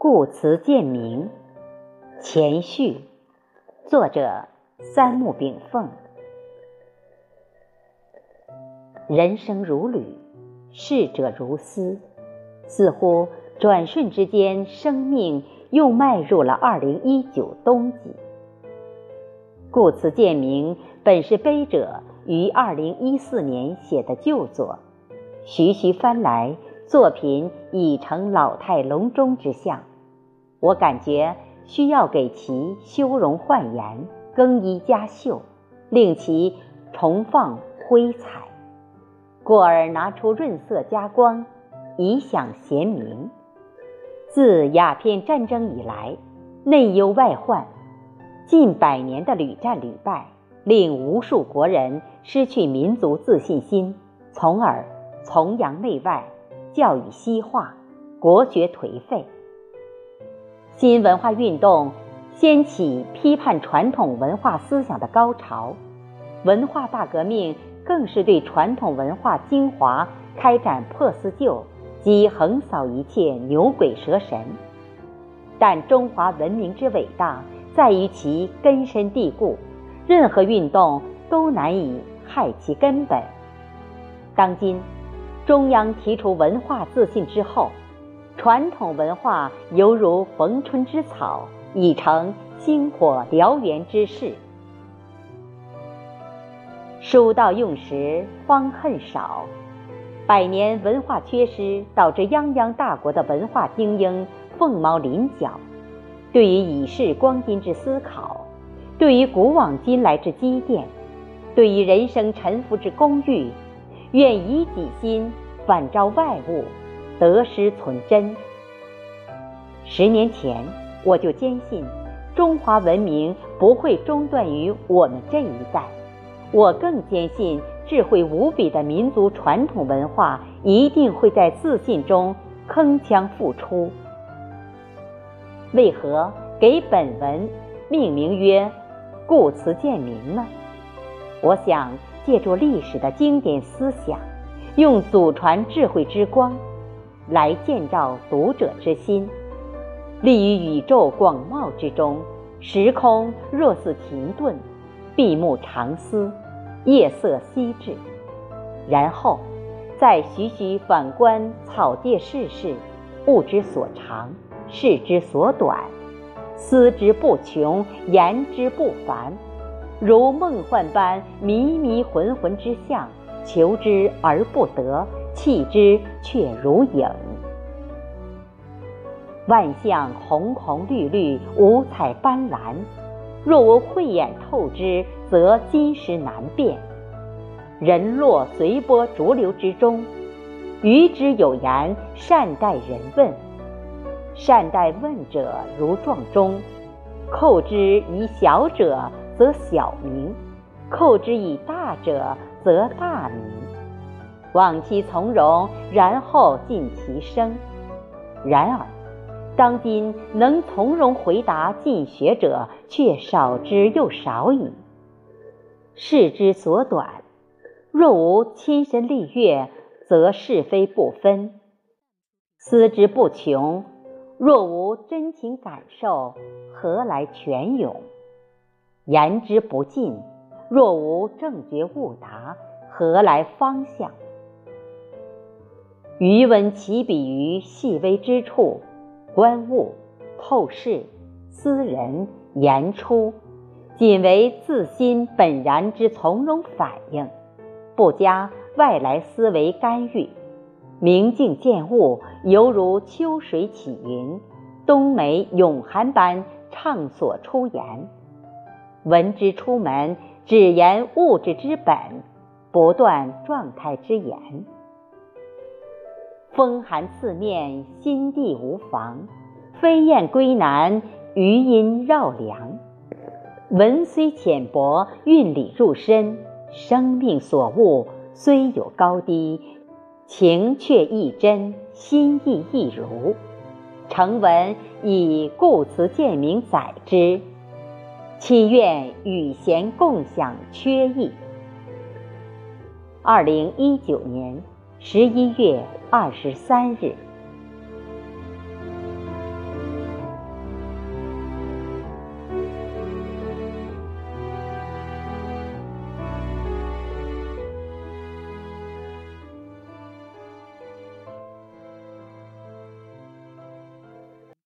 故词见明，前序，作者三木炳凤。人生如旅，逝者如斯，似乎转瞬之间，生命又迈入了二零一九冬季。故词见明本是碑者于二零一四年写的旧作，徐徐翻来，作品已成老态龙钟之相。我感觉需要给其修容焕颜、更衣加绣，令其重放辉彩，故而拿出润色加光，以享贤名。自鸦片战争以来，内忧外患，近百年的屡战屡败，令无数国人失去民族自信心，从而崇洋媚外，教育西化，国学颓废。新文化运动掀起批判传统文化思想的高潮，文化大革命更是对传统文化精华开展破四旧及横扫一切牛鬼蛇神。但中华文明之伟大在于其根深蒂固，任何运动都难以害其根本。当今，中央提出文化自信之后。传统文化犹如逢春之草，已成星火燎原之势。书到用时方恨少，百年文化缺失导致泱泱大国的文化精英凤毛麟角。对于已逝光阴之思考，对于古往今来之积淀，对于人生沉浮之公寓，愿以己心反照外物。得失存真。十年前，我就坚信中华文明不会中断于我们这一代。我更坚信，智慧无比的民族传统文化一定会在自信中铿锵复出。为何给本文命名曰“故词鉴明”呢？我想借助历史的经典思想，用祖传智慧之光。来建造读者之心，立于宇宙广袤之中，时空若似停顿，闭目长思，夜色稀至，然后再徐徐反观草芥世事，物之所长，事之所短，思之不穷，言之不凡，如梦幻般迷迷浑浑之象，求之而不得。弃之却如影，万象红红绿绿，五彩斑斓。若无慧眼透之，则今时难辨。人落随波逐流之中，愚之有言：善待人问，善待问者如撞钟。叩之以小者，则小名；扣之以大者，则大名。望其从容，然后尽其声。然而，当今能从容回答进学者，却少之又少矣。事之所短，若无亲身历阅，则是非不分；思之不穷，若无真情感受，何来泉涌？言之不尽，若无正觉悟达，何来方向？余闻其比于细微之处，观物、透视、思人、言出，仅为自心本然之从容反应，不加外来思维干预。明镜见物，犹如秋水起云，冬梅永寒般畅所出言。闻之出门，只言物质之本，不断状态之言。风寒刺面，心地无妨；飞雁归南，余音绕梁。文虽浅薄，韵理入深。生命所悟，虽有高低，情却亦真，心意亦如。成文以故词鉴名载之，祈愿与贤共享缺益。二零一九年。十一月二十三日。